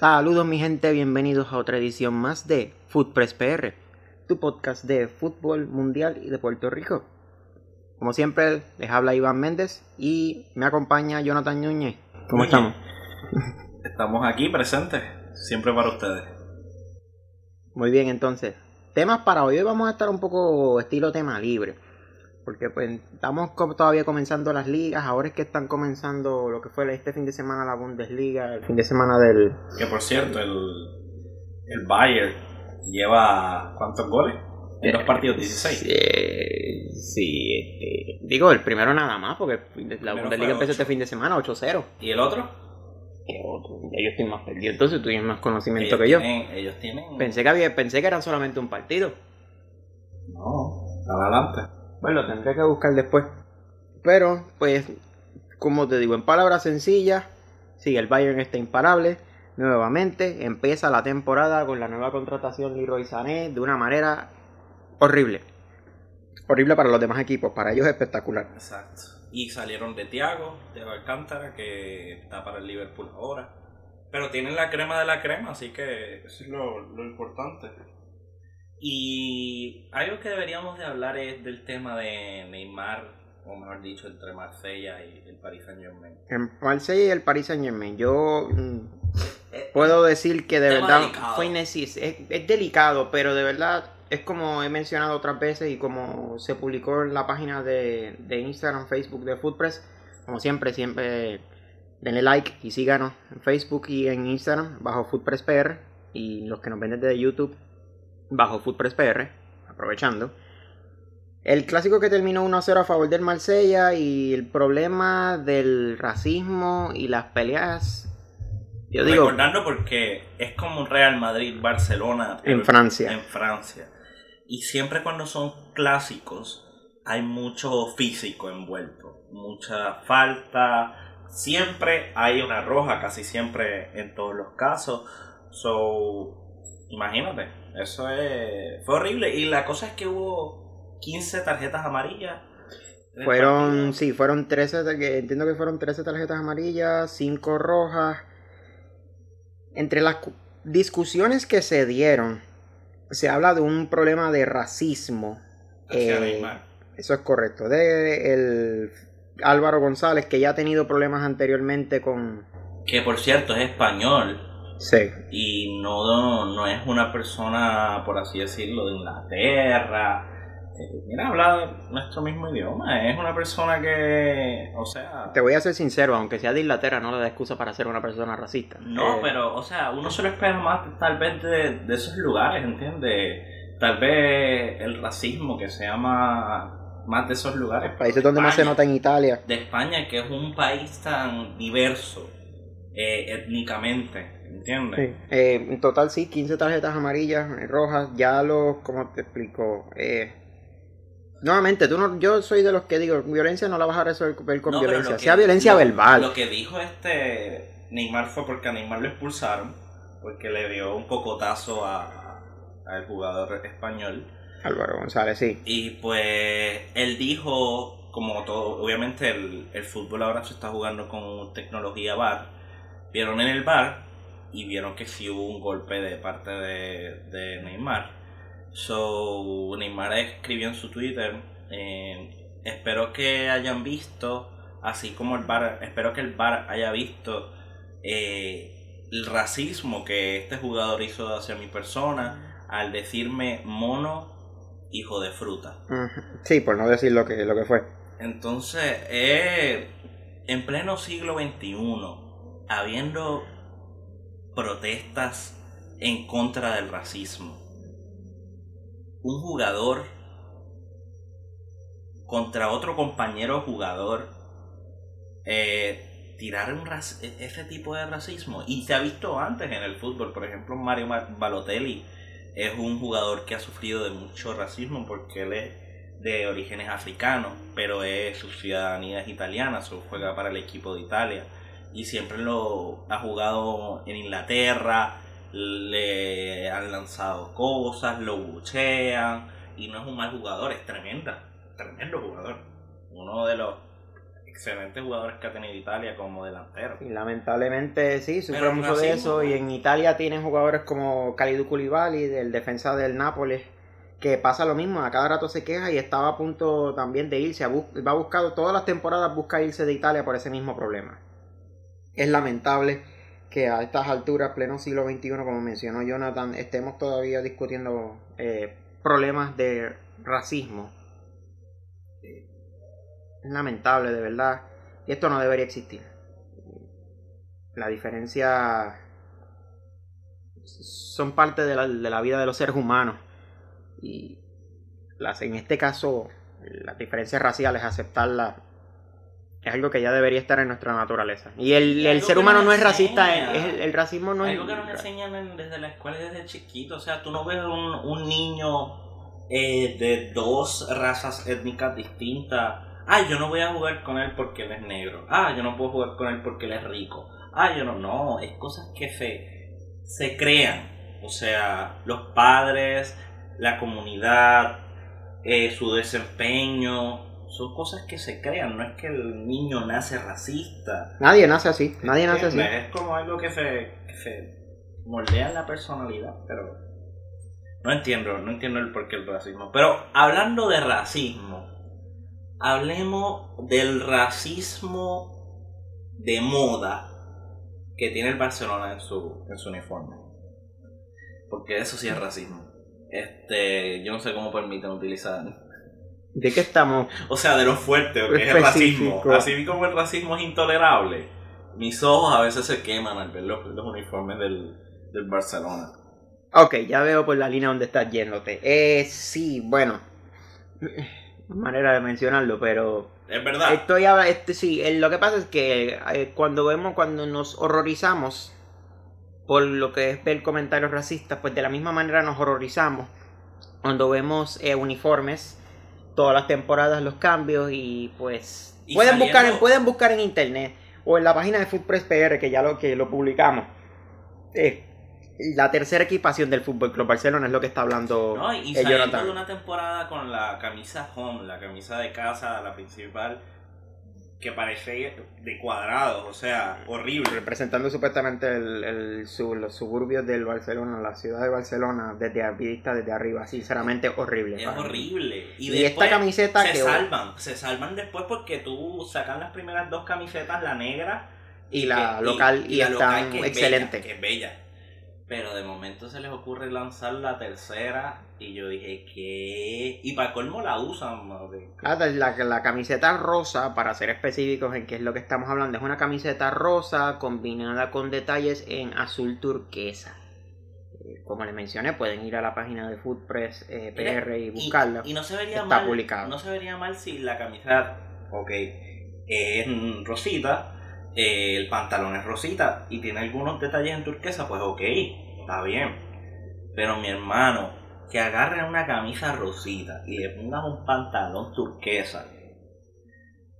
Saludos mi gente, bienvenidos a otra edición más de Footpress PR, tu podcast de fútbol mundial y de Puerto Rico. Como siempre, les habla Iván Méndez y me acompaña Jonathan Núñez. ¿Cómo Núñez. estamos? Estamos aquí presentes, siempre para ustedes. Muy bien, entonces, temas para hoy. Hoy vamos a estar un poco estilo tema libre. Porque pues estamos todavía comenzando las ligas, ahora es que están comenzando lo que fue este fin de semana la Bundesliga, el fin de semana del... Que por cierto, el, el Bayern lleva ¿cuántos goles? En dos partidos, 16. Eh, sí, este, digo, el primero nada más, porque la Bundesliga empezó este fin de semana, 8-0. ¿Y el otro? ¿Qué otro? Yo estoy más perdido, entonces tú tienes más conocimiento Ellos que yo. tienen, ellos tienen... Pensé que, había, pensé que eran solamente un partido. No, adelante. Bueno, lo tendré que buscar después. Pero, pues, como te digo, en palabras sencillas, sí, el Bayern está imparable. Nuevamente, empieza la temporada con la nueva contratación Leroy Sané de una manera horrible. Horrible para los demás equipos, para ellos espectacular. Exacto. Y salieron de Thiago, de Alcántara, que está para el Liverpool ahora. Pero tienen la crema de la crema, así que eso es lo, lo importante. Y algo que deberíamos de hablar es del tema de Neymar, o mejor dicho, entre Marsella y el Paris Saint Germain. En Marsella y el Paris Saint Germain, yo mm, puedo decir que de verdad delicado. fue innecis- es, es delicado, pero de verdad es como he mencionado otras veces y como se publicó en la página de, de Instagram, Facebook de Footpress, como siempre, siempre denle like y síganos en Facebook y en Instagram bajo Footpress PR y los que nos ven desde YouTube bajo Footpress PR, aprovechando. El clásico que terminó 1-0 a favor del Marsella y el problema del racismo y las peleas. Yo digo, Recordando porque es como un Real Madrid-Barcelona en Francia. en Francia. Y siempre cuando son clásicos hay mucho físico envuelto, mucha falta, siempre hay una roja, casi siempre en todos los casos. So, imagínate, eso es, fue horrible. Y la cosa es que hubo 15 tarjetas amarillas. Fueron, partido. sí, fueron 13, tar- que entiendo que fueron 13 tarjetas amarillas, 5 rojas. Entre las cu- discusiones que se dieron, se habla de un problema de racismo. Eh. Eso es correcto. De el Álvaro González, que ya ha tenido problemas anteriormente con... Que por cierto es español. Sí, y no, no es una persona, por así decirlo, de Inglaterra. Eh, mira, habla nuestro mismo idioma. Es una persona que, o sea... Te voy a ser sincero, aunque sea de Inglaterra, no le da excusa para ser una persona racista. No, Eh, pero, o sea, uno se lo espera más tal vez de, de esos lugares, ¿entiendes? Tal vez el racismo que se llama más de esos lugares. Países donde más se nota en Italia. de España, que es un país tan diverso eh, étnicamente, ¿entiendes? Sí. Eh, en total sí, 15 tarjetas amarillas, eh, rojas, ya los, ¿cómo te explico? Eh, nuevamente, tú no, yo soy de los que digo, violencia no la vas a resolver con No, violencia, que- sea violencia lo- verbal. Lo que dijo este Neymar fue porque a Neymar lo expulsaron, porque le dio un cocotazo a al jugador español. Álvaro González, sí. Y pues él dijo, como todo, obviamente el, el fútbol ahora se está jugando con tecnología VAR. Vieron en el VAR y vieron que sí hubo un golpe de parte de, de Neymar. So, Neymar escribió en su Twitter, eh, espero que hayan visto, así como el VAR, espero que el VAR haya visto eh, el racismo que este jugador hizo hacia mi persona al decirme mono hijo de fruta. Sí, por no decir lo que, lo que fue. Entonces, eh, en pleno siglo XXI, habiendo protestas en contra del racismo, un jugador contra otro compañero jugador, eh, tirar un e- ese tipo de racismo. Y se ha visto antes en el fútbol, por ejemplo, Mario Ma- Balotelli es un jugador que ha sufrido de mucho racismo porque él es de orígenes africanos, pero es, su ciudadanía es italiana, solo juega para el equipo de Italia y siempre lo ha jugado en Inglaterra, le han lanzado cosas, lo buchean y no es un mal jugador, es tremenda, tremendo jugador, uno de los excelentes jugadores que ha tenido Italia como delantero. Y lamentablemente sí, sufre Pero mucho de eso. Y en Italia tienen jugadores como Kalidou Koulibaly, del defensa del Nápoles, que pasa lo mismo, a cada rato se queja y estaba a punto también de irse. Va buscado, todas las temporadas busca irse de Italia por ese mismo problema. Es lamentable que a estas alturas, pleno siglo XXI, como mencionó Jonathan, estemos todavía discutiendo eh, problemas de racismo. Eh, Es lamentable, de verdad. Y esto no debería existir. La diferencia son parte de la, de la vida de los seres humanos. Y las, en este caso, las diferencias raciales, aceptarlas, es algo que ya debería estar en nuestra naturaleza. Y el, Y el algo ser humano no es racista, es- el, el racismo no Algo es... que nos enseñan en- desde la escuela y desde chiquito. O sea, tú no ves un, un niño eh, de dos razas étnicas distintas. Ah, yo no voy a jugar con él porque él es negro. Ah, yo no puedo jugar con él porque él es rico. Ah, yo no. No, es cosas que se, se crean. O sea, los padres, la comunidad, eh, su desempeño. Son cosas que se crean. No es que el niño nace racista. Nadie nace así, nadie nace así. Es como algo que se, que se moldea en la personalidad, pero no entiendo, no entiendo el porqué del racismo. Pero hablando de racismo, hablemos del racismo de moda que tiene el Barcelona en su, en su uniforme. Porque eso sí es racismo. Este, yo no sé cómo permiten utilizar ¿De qué estamos? o sea, de lo fuerte que es el racismo. Así como el racismo es intolerable, mis ojos a veces se queman al ver los, los uniformes del, del Barcelona. Ok, ya veo por la línea donde estás yéndote. Eh, sí, bueno. Manera de mencionarlo, pero Es verdad. Estoy este sí, eh, lo que pasa es que eh, cuando vemos, cuando nos horrorizamos por lo que es ver comentarios racistas, pues de la misma manera nos horrorizamos cuando vemos eh, uniformes, todas las temporadas, los cambios y pues Y pueden buscar, en, saliendo- pueden buscar en internet o en la página de Footpress PR que ya lo que lo publicamos. Eh, la tercera equipación del Fútbol Club Barcelona es lo que está hablando No, y saliendo de una temporada con la camisa home, la camisa de casa, la principal, que parece de cuadrados, o sea, horrible. representando supuestamente el, el- su- los suburbios del Barcelona, la ciudad de Barcelona, desde vista desde arriba, sinceramente horrible. Es mí. horrible. Y, Y esta camiseta se que salvan, se salvan después porque tú sacan las primeras dos camisetas, la negra y la que- local y, la están local, que es excelentes. bella, que es bella. Pero de momento se les ocurre lanzar la tercera y yo dije, ¿qué? Y para colmo la usan, madre. Ah, la, la camiseta rosa, para ser específicos en qué es lo que estamos hablando, es una camiseta rosa combinada con detalles en azul turquesa. Eh, Como les mencioné, pueden ir a la página de Foodpress eh, PR y buscarla. Y, no se vería Está mal. publicado. No se vería mal si la camisa, ok, es rosita, eh, el pantalón es rosita y tiene algunos detalles en turquesa, pues ok, está bien. Pero mi hermano, que agarren una camisa rosita y le pongan un pantalón turquesa.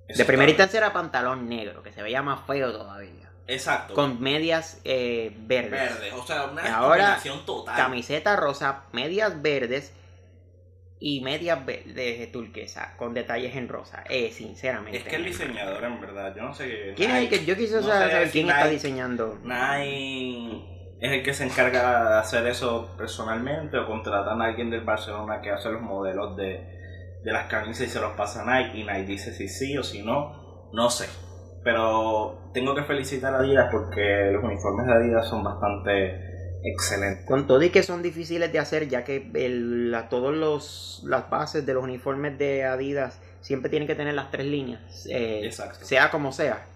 de primera instancia era pantalón negro, que se veía más feo todavía. Exacto. Con medias eh, verdes. verde, o sea, una Ahora, combinación total. Camiseta rosa, medias verdes y medias verdes turquesa con detalles en rosa. Eh, sinceramente. Es que el diseñador, en verdad, yo no sé. ¿Quién es el que yo quisiera no saber, quién está diseñando? Nike es el que se encarga de hacer eso personalmente o contratan a alguien del Barcelona que hace los modelos de, de las camisas y se los pasa a Nike y Nike dice si sí o si no, no sé. Pero tengo que felicitar a Adidas porque los uniformes de Adidas son bastante excelentes. Con todo y que son difíciles de hacer, ya que el, la, todos los las bases de los uniformes de Adidas siempre tienen que tener las tres líneas, eh, Exacto. sea como sea.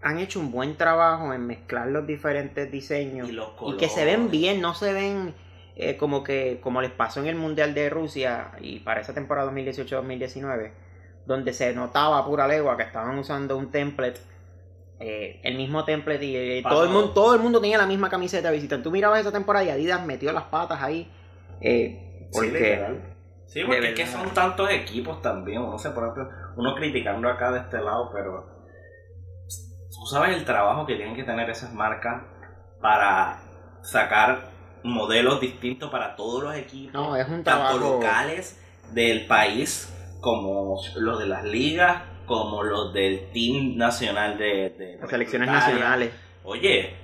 Han hecho un buen trabajo en mezclar los diferentes diseños Y los y que se ven bien, no se ven eh, como que como les pasó en el Mundial de Rusia y para esa temporada 2018-2019, donde se notaba a pura legua que estaban usando un template, eh, el mismo template y eh, todo el, mundo, todo el mundo tenía la misma camiseta de visita. Tú mirabas esa temporada y Adidas metió las patas ahí. eh, porque. Sí, porque es que son tantos equipos también. Uno se pone, uno criticando acá de este lado, pero tú sabes el trabajo que tienen que tener esas marcas para sacar modelos distintos para todos los equipos, no, es un tanto trabajo. locales del país como los de las ligas como los del team nacional de, de Las selecciones nacionales. Oye,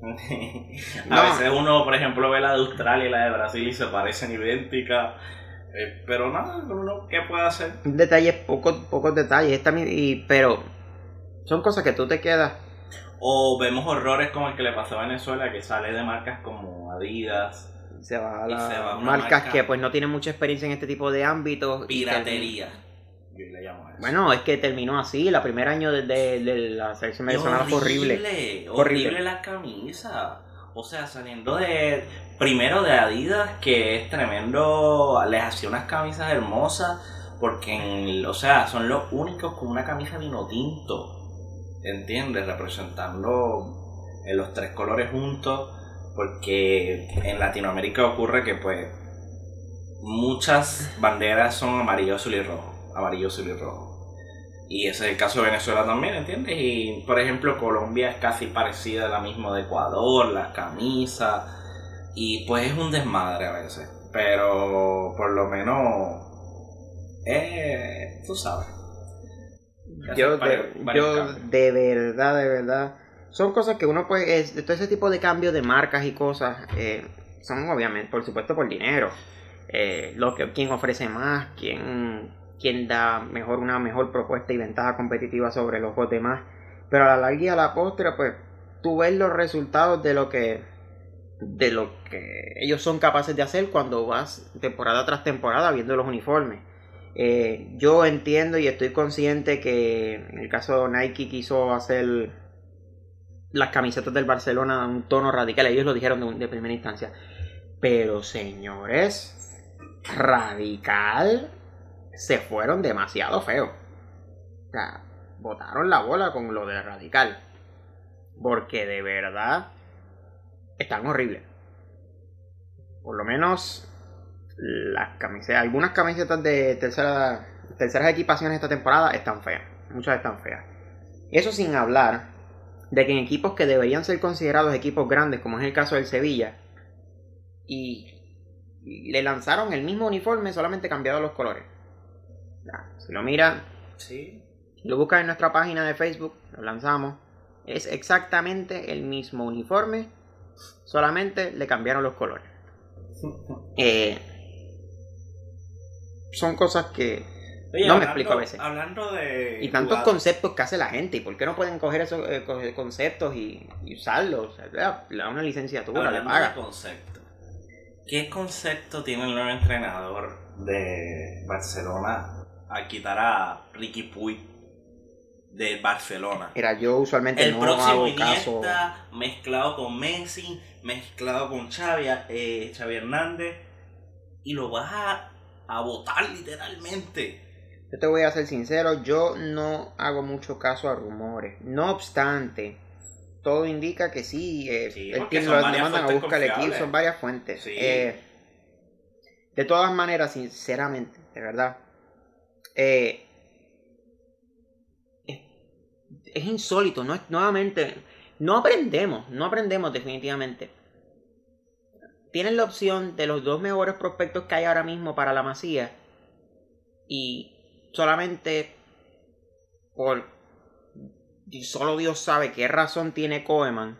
a No. veces uno, por ejemplo, ve la de Australia y la de Brasil y se parecen idénticas. eh, pero nada, uno, ¿qué puede hacer? Detalles, pocos, pocos detalles. Esta mi- y, pero son cosas que tú te quedas. O vemos horrores como el que le pasó a Venezuela, que sale de marcas como Adidas, Se va a se va a marcas marca- que pues no tienen mucha experiencia en este tipo de ámbitos. y piratería. Yo le llamo a eso. Bueno, es que terminó así. El primer año de, de- de la selección venezolana fue horrible. Horrible, Horrible. la camisa. O sea, saliendo de. Primero de Adidas, que es tremendo. Les hacía unas camisas hermosas. Porque, en o sea, son los únicos con una camisa vino tinto. ¿Entiendes? Representando en los tres colores juntos. Porque en Latinoamérica ocurre que, pues. Muchas banderas son amarillo, azul y rojo. Amarillo, azul y rojo. Y ese es el caso de Venezuela también, ¿entiendes? Y por ejemplo, Colombia es casi parecida a la misma de Ecuador, las camisas. Y pues es un desmadre a veces. Pero por lo menos. Eh, tú sabes. Yo, varios- de, varios yo cambios. de verdad, de verdad. Son cosas que uno puede. es- todo ese tipo de cambios de marcas y cosas. eh, son obviamente, por supuesto, por dinero. Eh, lo que, quién ofrece más, quién, quién da mejor una mejor propuesta y ventaja competitiva sobre los demás. Pero a la larga y a la postre, pues, tú ves los resultados de lo que de lo que ellos son capaces de hacer cuando vas temporada tras temporada viendo los uniformes. Eh, yo entiendo y estoy consciente que en el caso de Nike quiso hacer las camisetas del Barcelona un tono radical, ellos lo dijeron de primera instancia. Pero señores, radical se fueron demasiado feos. O sea, botaron la bola con lo de radical. Porque de verdad están horribles. Por lo menos las camisetas, algunas camisetas de tercera, terceras equipaciones esta temporada están feas. Muchas están feas. Eso sin hablar de que en equipos que deberían ser considerados equipos grandes, como es el caso del Sevilla, y, le lanzaron el mismo uniforme, solamente cambiado los colores. Si lo mira, Sí. lo buscas en nuestra página de Facebook, lo lanzamos. Es exactamente el mismo uniforme, solamente le cambiaron los colores. Eh, son cosas que Oye, No me explico a veces. Hablando de. y tantos jugadores- conceptos que hace la gente y por qué no pueden coger esos eh, co- conceptos y, y usarlos. O sea, le da- una licenciatura, le paga. concepto. ¿Qué concepto tiene el nuevo entrenador de Barcelona a quitar a Ricky Puig de Barcelona? Mira, yo usualmente El no próximo hago caso. Mezclado con Messi, mezclado con Xavi, eh, Xavi Hernández y lo vas a, a votar literalmente. Yo te voy a ser sincero, yo no hago mucho caso a rumores. No obstante, todo indica que sí, eh, Sí, el team lo mandan a buscar el equipo, son varias fuentes. Sí. Eh, de todas maneras, sinceramente, de verdad, eh, es, es insólito, no es, nuevamente, no aprendemos, no aprendemos definitivamente. Tienen la opción de los dos mejores prospectos que hay ahora mismo para la Masía y solamente por solo Dios sabe qué razón tiene Koeman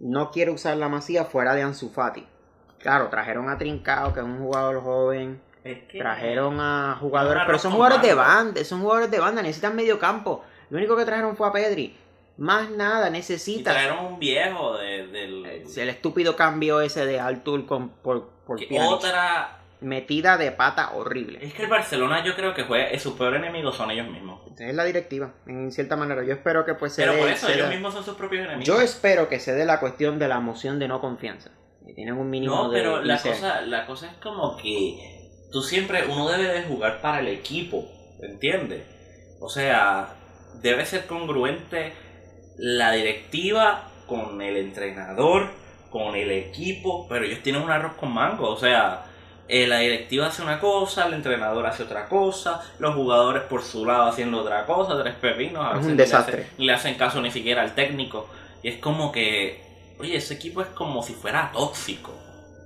no quiere usar la masía fuera de Ansu Fati. Claro, trajeron a Trincao, que es un jugador joven, Es que- trajeron a jugadores, pero son jugadores de banda, son jugadores de banda, necesitan medio campo. Lo único que trajeron fue a Pedri. Más nada, Y necesitas trajeron un viejo de- del... el estúpido cambio ese de Artur con por, por otra... metida de pata horrible. Es que el Barcelona yo creo que juega, su peor enemigo son ellos mismos. Es la directiva, en cierta manera. Yo espero que pues se Pero dé- por eso se ellos mismos son sus propios enemigos. Yo espero que se dé la cuestión de la moción de no confianza. Que tienen un mínimo No, de pero la cosa, la cosa es como que tú siempre, uno debe de jugar para el equipo, ¿entiendes? O sea, debe ser congruente la directiva con el entrenador, con el equipo, pero ellos tienen un arroz con mango, o sea, eh, la directiva hace una cosa, el entrenador hace otra cosa, los jugadores por su lado haciendo otra cosa, tres pepinos, a Es veces un le desastre. hacen- ni le hacen caso ni siquiera al técnico, y es como que, oye, ese equipo es como si fuera tóxico.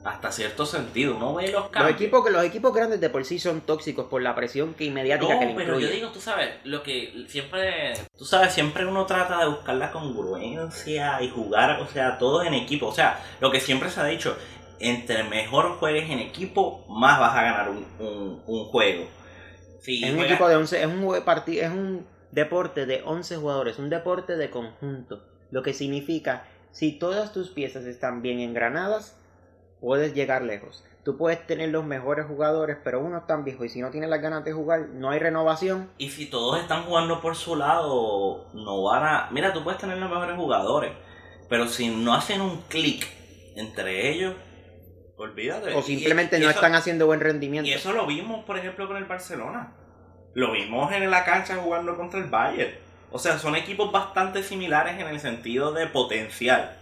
Hasta cierto sentido. Uno ve los Los cambios. equipos, los equipos grandes de por sí son tóxicos por la presión que inmediática no, que le pero yo digo, tú sabes, lo que siempre, tú sabes, siempre uno trata de buscar la congruencia y jugar, o sea, todos en equipo. O sea, lo que siempre se ha dicho, entre mejor juegues en equipo, más vas a ganar un, un, un juego. Si es un juegas- equipo de 11, es un jue- parti- es un deporte de 11 jugadores, un deporte de conjunto, lo que significa si todas tus piezas están bien engranadas, puedes llegar lejos. Tú puedes tener los mejores jugadores, pero uno es tan viejo y si no tiene las ganas de jugar, no hay renovación. Y si todos están jugando por su lado, no van a... Mira, tú puedes tener los mejores jugadores, pero si no hacen un clic entre ellos, olvídate. O simplemente Y- y no eso- están haciendo buen rendimiento. Y eso lo vimos, por ejemplo, con el Barcelona. Lo vimos en la cancha jugando contra el Bayern. O sea, son equipos bastante similares en el sentido de potencial.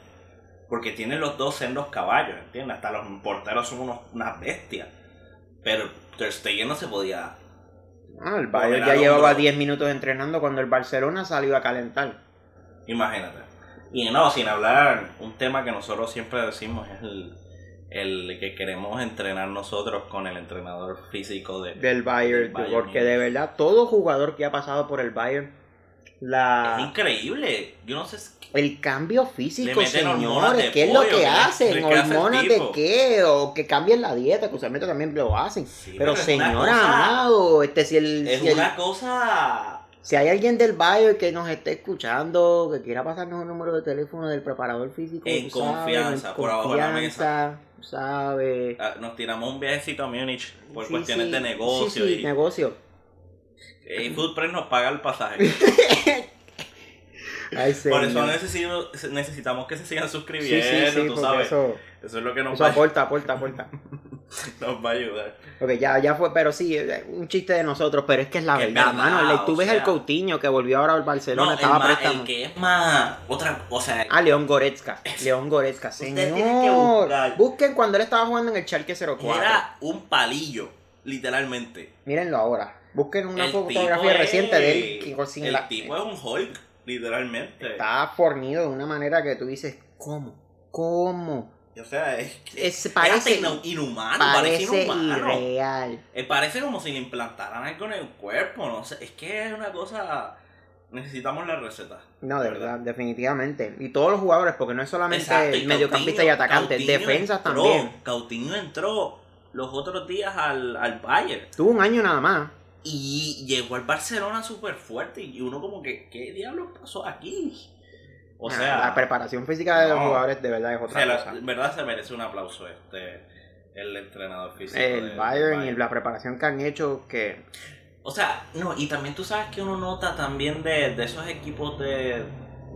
Porque tienen los dos sendos caballos, ¿entiendes? Hasta los porteros son unos, unas bestias. Pero Ter Stegen no se podía... Ah, el Bayern ya llevaba hombro. 10 minutos entrenando cuando el Barcelona salió a calentar. Imagínate. Y no, sin hablar, un tema que nosotros siempre decimos es el, el que queremos entrenar nosotros con el entrenador físico de, del Bayern, del Bayern porque de verdad todo jugador que ha pasado por el Bayern, Es increíble. Yo no sé... el cambio físico, señores, ¿qué es lo que hacen? ¿Hormonas de qué? O que cambien la dieta, que usualmente también lo hacen. Sí, pero una señora amado, este, si, el, Es si, el- una cosa. si hay alguien del Bayern que nos esté escuchando, que quiera pasarnos el número de teléfono del preparador físico, En sabes, confianza, por abajo de la tú sabes. ah, Nos tiramos un viajecito a Múnich por Sí, cuestiones sí, de negocio. Y, negocio. y Foodpress nos paga el pasaje. Ay, por eso necesitamos que se sigan Sí, suscribiendo, sí, sí, tú porque sabes. Eso, eso, es lo que nos eso va, a- aporta, aporta, aporta. nos va a ayudar. Ok, ya, ya fue, pero sí, eh, un chiste de nosotros, pero es que es la verdad, verdad, mano. Tú ves sea. el Coutinho que volvió ahora al Barcelona, No, el, estaba préstamo. el que es más. Otra. O sea, Ah, León Goretzka. León Goretzka, señor. tiene que buscar. Busquen cuando él estaba jugando en el Schalke 04. era un palillo, literalmente. Mírenlo ahora. Busquen una El fotografía reciente es- de él. que sin el la- tipo es un Hulk, literalmente. Está fornido de una manera que tú dices, ¿cómo? ¿Cómo? O sea, es, Es, es parece, hasta inhumano, parece, parece inhumano. irreal. Eh, parece como si le implantaran algo en el cuerpo, no sé, es que es una cosa... Necesitamos la receta. No, de verdad, definitivamente. Y todos los jugadores, porque no es solamente mediocampista y atacante, Coutinho defensas entró, también. Coutinho entró los otros días al, al Bayern Tuvo un año nada más. Y llegó al Barcelona súper fuerte y uno como que, ¿qué diablos pasó aquí? O Nah, sea, la preparación física de los jugadores de verdad es otra cosa. en verdad se merece un aplauso este el entrenador físico. El del Bayern y la preparación que han hecho que O sea, no, y también tú sabes que uno nota también de, de esos equipos de,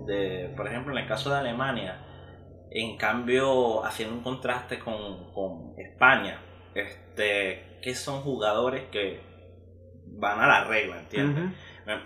de, por ejemplo, en el caso de Alemania, en cambio, haciendo un contraste con, con España, este, que son jugadores que van a la regla, ¿entiendes? Ujú.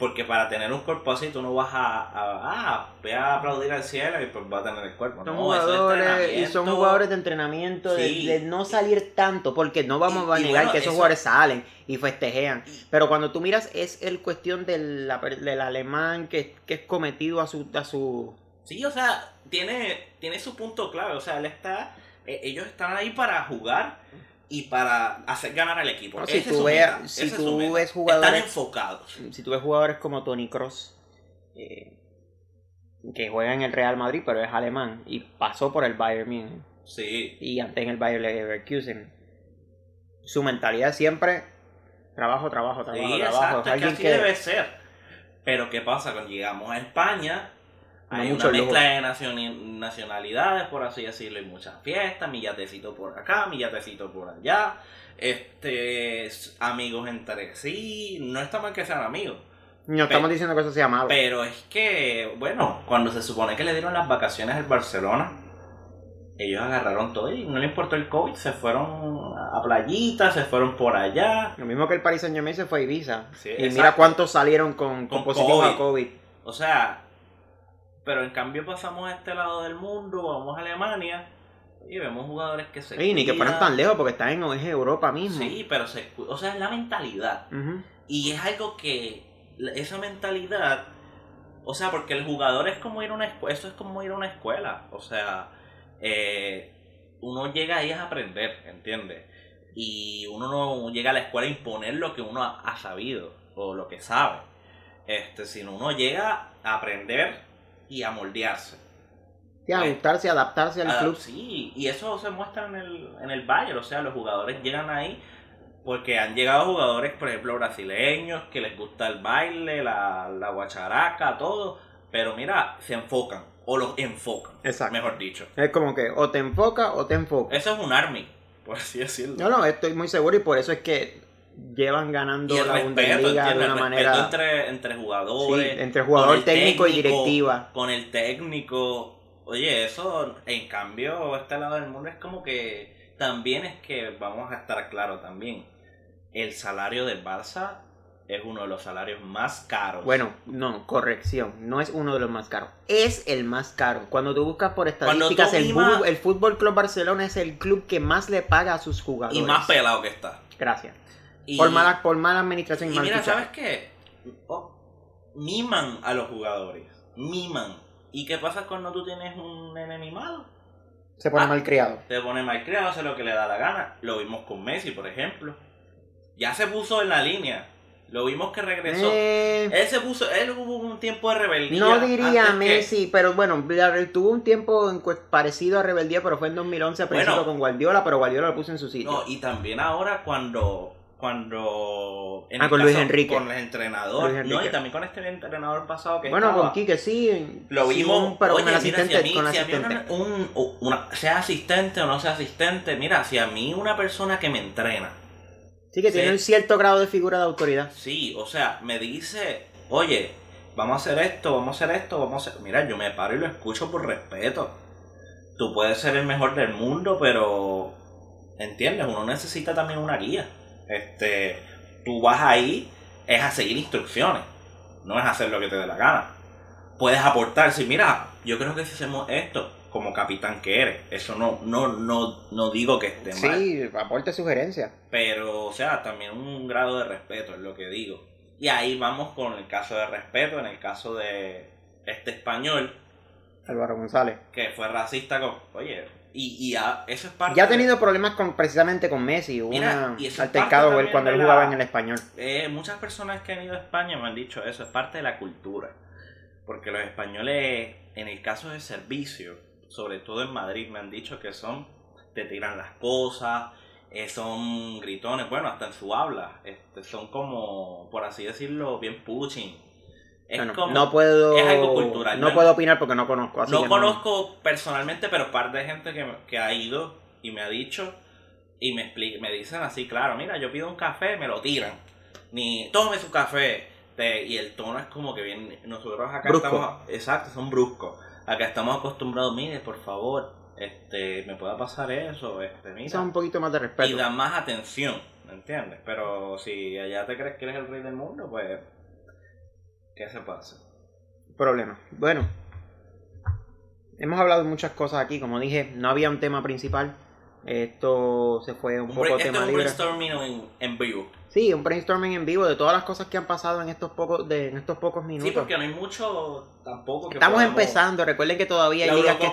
Porque para tener un cuerpo así, tú no vas a, a, ah, voy a aplaudir al cielo y pues va a tener el cuerpo. son no, eso es jugadores y son jugadores de entrenamiento de- Sí. de, no salir tanto porque no vamos Y- a negar bueno, que esos eso- jugadores salen y festejean pero cuando tú miras es el cuestión del, del alemán que, que es cometido a su a su Sí, o sea, tiene, tiene su punto clave. O sea, él está, eh, ellos están ahí para jugar y para hacer ganar al equipo. No, si tú es su veas- meta, si tú ves jugadores- Están enfocados. si tú ves jugadores como Tony Cross que juega en el Real Madrid pero es alemán y pasó por el Bayern Múnich Sí. y antes en el Bayer Leverkusen. Su mentalidad siempre trabajo, trabajo, trabajo, Sí, trabajo. exacto, Es que así que debe ser. Pero ¿qué pasa? Cuando llegamos a España, hay una mezcla de nacionalidades, por así decirlo, y muchas fiestas, mi yatecito por acá, mi yatecito por allá, este, amigos entre sí, no está mal que sean amigos, no estamos Pero- diciendo que eso sea malo. pero es que, bueno, cuando se supone que le dieron las vacaciones al Barcelona, ellos agarraron todo y no le importó el COVID, se fueron a playitas, se fueron por allá, Lo mismo que el Paris Saint Germain se fue a Ibiza. Sí, y exacto. mira cuántos salieron con, con Con positivos a. COVID. O sea, pero en cambio pasamos a este lado del mundo, vamos a Alemania y vemos jugadores que se Y ni que fueran tan lejos porque están en es Europa mismo. Sí, pero se o sea, es la mentalidad. Y es algo que esa mentalidad, o sea, porque el jugador es como ir a una escuela, eso es como ir a una escuela, o sea, eh, uno llega ahí a aprender, ¿entiendes? Y uno no llega a la escuela a imponer lo que uno ha, sabido o lo que sabe. Este, sino uno llega a aprender y a moldearse. Y a ajustarse, adaptarse al club. Sí, y eso se muestra en el, en el Bayern. O sea, los jugadores llegan ahí porque han llegado jugadores, por ejemplo, brasileños, que les gusta el baile, la, la guacharaca, todo. Pero mira, se enfocan, o los enfocan, Exacto. mejor dicho. Es como que o te enfoca o te enfoca. Eso es un army, por así decirlo. No, no, estoy muy seguro y por eso es que llevan ganando la Bundesliga de una manera entre, entre jugadores, sí, entre jugador técnico, y directiva, con el técnico. Oye, eso en cambio este lado del mundo es como que también es que vamos a estar claros también. El salario del Barça es uno de los salarios más caros. Bueno, no, corrección, no es uno de los más caros, es el más caro. Cuando tú buscas por estadísticas, el, el Fútbol Club Barcelona es el club que más le paga a sus jugadores. Y más pelado que está. Gracias. Por, mala, por mala administración y, mira, ¿sabes qué? Oh, miman a los jugadores, miman. ¿Y qué pasa cuando tú tienes un nene mimado? Se pone ah, mal criado. Se pone mal criado, hace lo que le da la gana. Lo vimos con Messi, por ejemplo. Ya se puso en la línea lo vimos que regresó. Eh, él se puso, él hubo un tiempo de rebeldía. No diría Messi, pero bueno, tuvo un tiempo parecido a rebeldía, pero fue en 2011 a principio con Guardiola, pero Guardiola lo puso en su sitio. No, y también ahora cuando cuando en ah, con Luis Enrique. Con el entrenador. No, y también con este entrenador pasado que Bueno, con Quique sí. Lo vimos. pero con el asistente. con asistente. un, una, sea asistente o no sea asistente, mira, si a mí una persona que me entrena Sí, que tiene un cierto grado de figura de autoridad. Sí, o sea, me dice, oye, vamos a hacer esto, vamos a hacer esto, vamos a hacer... Mira, yo me paro y lo escucho por respeto. Tú puedes ser el mejor del mundo, pero... ¿Entiendes? Uno necesita también una guía. Este, tú vas ahí, es a seguir instrucciones. No es hacer lo que te dé la gana. Puedes aportar, si mira, yo creo que si hacemos esto, como capitán que eres. Eso no, no, no, no digo que esté mal. Sí, aporte sugerencias. Pero, o sea, también un grado de respeto es lo que digo. Y ahí vamos con el caso de respeto, en el caso de este español. Álvaro González. Que fue racista con. Oye, y, y ya, eso es parte. Ya ha tenido problemas con, precisamente con Messi. Hubo un altercado cuando él jugaba en el español. Eh, muchas personas que han ido a España me han dicho eso, es parte de la cultura. Porque los españoles, en el caso de servicio, sobre todo en Madrid, me han dicho que son, te tiran las cosas, eh, son gritones, bueno, hasta en su habla, este, son como, por así decirlo, bien pushing. Es como, no puedo, es algo cultural. No, puedo opinar porque no conozco. no conozco personalmente, pero parte de gente que, que, ha ido y me ha dicho y me, explica, me dicen así, claro, mira, yo pido un café, me lo tiran. Ni, tome su café. y el tono es como que bien, nosotros acá estamos, exacto, son bruscos acá estamos acostumbrados, mire, por favor, este, me pueda pasar eso, este, mira. un poquito más de respeto. Y da más atención, ¿me entiendes? Pero si allá te crees que eres el rey del mundo, pues, ¿qué se pasa? Problema. Bueno, hemos hablado de muchas cosas aquí, como dije, no había un tema principal. Esto se fue un, poco tema libre. brainstorming en vivo. Sí, un brainstorming en vivo de todas las cosas que han pasado en estos pocos, de, en estos pocos minutos. Sí, porque no hay mucho tampoco que Estamos empezando, recuerden que todavía hay ligas que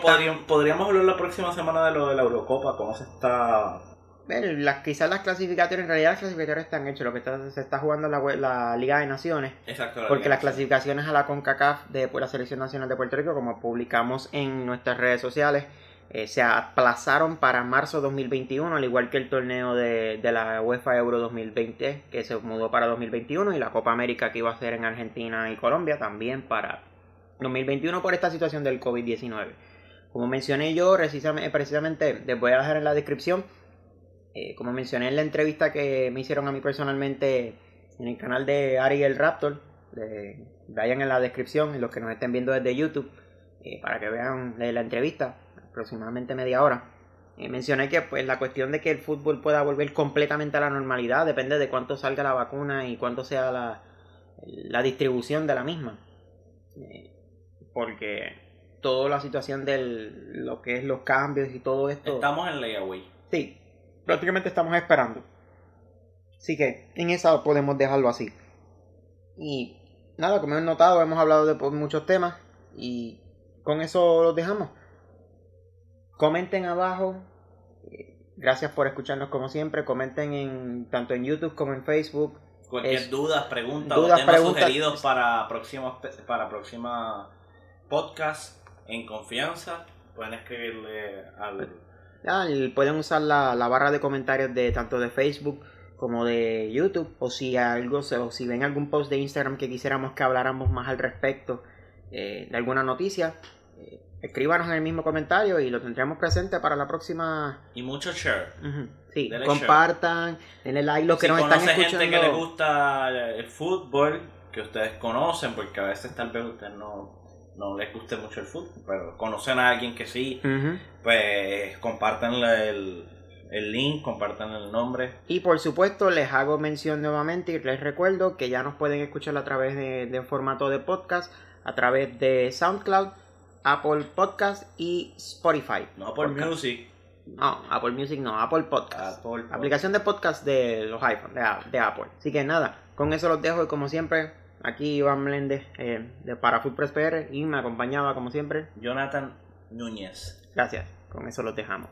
podríamos, hablar la próxima semana de lo de la Eurocopa, cómo se está... Bueno, las, quizás las clasificatorias, en realidad las clasificatorias están hechas, lo que está, se está jugando la, la Liga de Naciones. Exacto. porque las clasificaciones a la CONCACAF de la Selección Nacional de Puerto Rico, como publicamos en nuestras redes sociales, eh, se aplazaron para marzo 2021, al igual que el torneo de, la UEFA Euro 2020, que se mudó para 2021, y la Copa América que iba a ser en Argentina y Colombia también para 2021 por esta situación del COVID-19. Como mencioné yo, precisamente, les voy a dejar en la descripción, eh, como mencioné en la entrevista que me hicieron a mí personalmente en el canal de Ari el Raptor, vayan en la descripción, los que nos estén viendo desde YouTube, eh, para que vean la entrevista aproximadamente media hora. Eh, mencioné que pues la cuestión de que el fútbol pueda volver completamente a la normalidad depende de cuánto salga la vacuna y cuánto sea la, la distribución de la misma. Eh, porque toda la situación de lo que es los cambios y todo esto... Estamos en layaway. Sí, prácticamente estamos esperando. Así que en esa podemos dejarlo así. Y nada, como hemos notado, hemos hablado de muchos temas y con eso lo dejamos. Comenten abajo Gracias por escucharnos como siempre. Comenten en tanto en YouTube como en Facebook. Cualquier Es- duda, pregunta dudas, o temas preguntas. sugeridos para próximos para próxima podcast en confianza, pueden escribirle al Ah, y pueden usar la, la barra de comentarios de tanto de Facebook como de YouTube. O si algo o si ven algún post de Instagram que quisiéramos que habláramos más al respecto eh, de alguna noticia, eh, escríbanos en el mismo comentario y lo tendremos presente para la próxima. y mucho share. Sí, Denle compartan, denle like los que si nos están escuchando. gente que le gusta el fútbol, que ustedes conocen, porque a veces tal vez ustedes no, no les guste mucho el fútbol, pero conocen a alguien que sí, pues compartanle el, el link, compartan el nombre. Y por supuesto les hago mención nuevamente y les recuerdo que ya nos pueden escuchar a través de, de formato de podcast, a través de SoundCloud, Apple Podcast y Spotify. No Podcast. music, No, Apple Music no, Apple Podcast. Apple. Aplicación de podcast de los iPhones, de, de Apple. Así que nada, con eso los dejo y como siempre, aquí Iván Meléndez eh, de para Footpress PR y me acompañaba como siempre. Jonathan Núñez. Gracias, con eso los dejamos.